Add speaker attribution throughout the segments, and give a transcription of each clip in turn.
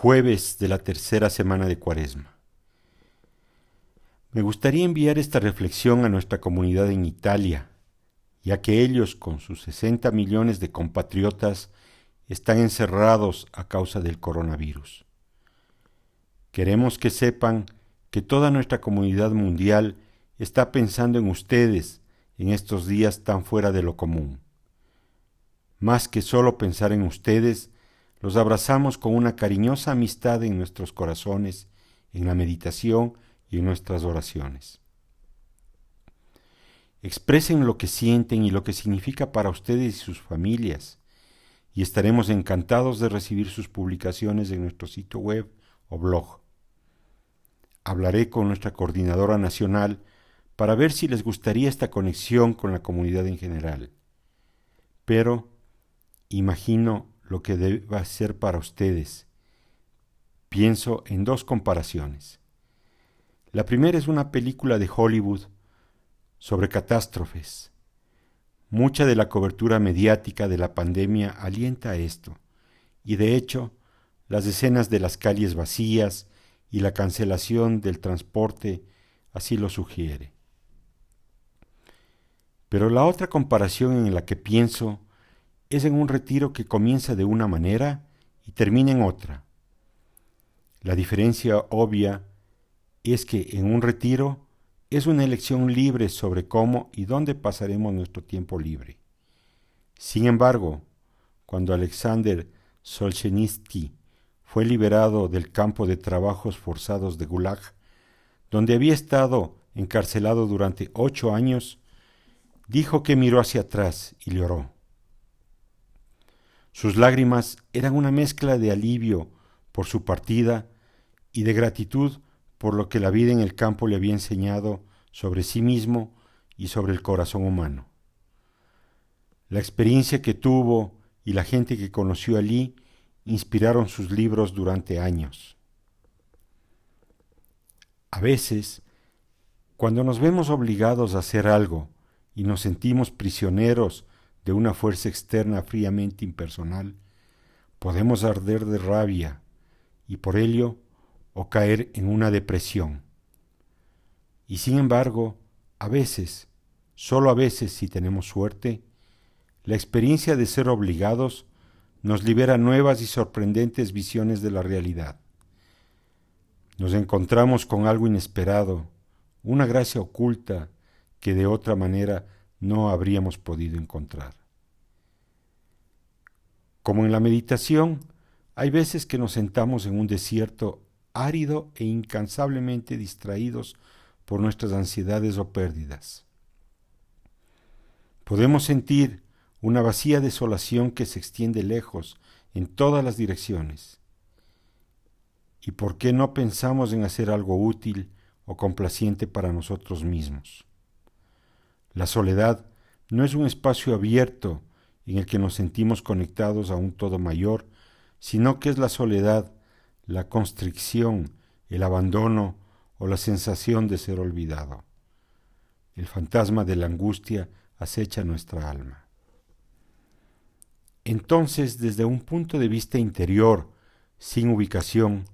Speaker 1: jueves de la tercera semana de Cuaresma. Me gustaría enviar esta reflexión a nuestra comunidad en Italia, ya que ellos, con sus 60 millones de compatriotas, están encerrados a causa del coronavirus. Queremos que sepan que toda nuestra comunidad mundial está pensando en ustedes en estos días tan fuera de lo común. Más que solo pensar en ustedes, los abrazamos con una cariñosa amistad en nuestros corazones, en la meditación y en nuestras oraciones. Expresen lo que sienten y lo que significa para ustedes y sus familias, y estaremos encantados de recibir sus publicaciones en nuestro sitio web o blog. Hablaré con nuestra coordinadora nacional para ver si les gustaría esta conexión con la comunidad en general. Pero imagino lo que deba ser para ustedes. Pienso en dos comparaciones. La primera es una película de Hollywood sobre catástrofes. Mucha de la cobertura mediática de la pandemia alienta a esto, y de hecho, las escenas de las calles vacías y la cancelación del transporte así lo sugiere. Pero la otra comparación en la que pienso es en un retiro que comienza de una manera y termina en otra. La diferencia obvia es que en un retiro es una elección libre sobre cómo y dónde pasaremos nuestro tiempo libre. Sin embargo, cuando Alexander Solzhenitsyn fue liberado del campo de trabajos forzados de Gulag, donde había estado encarcelado durante ocho años, dijo que miró hacia atrás y lloró. Sus lágrimas eran una mezcla de alivio por su partida y de gratitud por lo que la vida en el campo le había enseñado sobre sí mismo y sobre el corazón humano. La experiencia que tuvo y la gente que conoció allí inspiraron sus libros durante años. A veces, cuando nos vemos obligados a hacer algo y nos sentimos prisioneros de una fuerza externa fríamente impersonal, podemos arder de rabia y por ello o caer en una depresión. Y sin embargo, a veces, solo a veces si tenemos suerte, la experiencia de ser obligados nos libera nuevas y sorprendentes visiones de la realidad. Nos encontramos con algo inesperado, una gracia oculta que de otra manera no habríamos podido encontrar. Como en la meditación, hay veces que nos sentamos en un desierto árido e incansablemente distraídos por nuestras ansiedades o pérdidas. Podemos sentir una vacía desolación que se extiende lejos en todas las direcciones. ¿Y por qué no pensamos en hacer algo útil o complaciente para nosotros mismos? La soledad no es un espacio abierto en el que nos sentimos conectados a un todo mayor, sino que es la soledad, la constricción, el abandono o la sensación de ser olvidado. El fantasma de la angustia acecha nuestra alma. Entonces, desde un punto de vista interior, sin ubicación,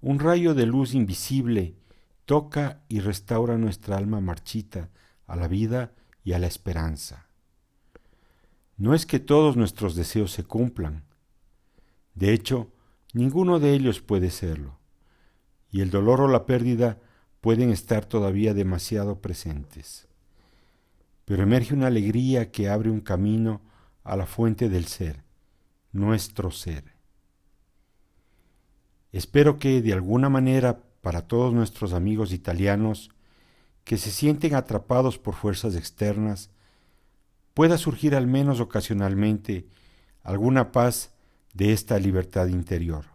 Speaker 1: un rayo de luz invisible toca y restaura nuestra alma marchita a la vida y a la esperanza. No es que todos nuestros deseos se cumplan. De hecho, ninguno de ellos puede serlo. Y el dolor o la pérdida pueden estar todavía demasiado presentes. Pero emerge una alegría que abre un camino a la fuente del ser, nuestro ser. Espero que de alguna manera para todos nuestros amigos italianos que se sienten atrapados por fuerzas externas, pueda surgir al menos ocasionalmente alguna paz de esta libertad interior.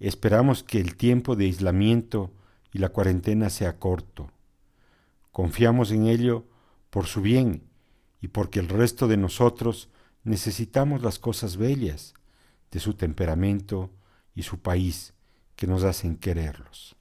Speaker 1: Esperamos que el tiempo de aislamiento y la cuarentena sea corto. Confiamos en ello por su bien y porque el resto de nosotros necesitamos las cosas bellas de su temperamento y su país que nos hacen quererlos.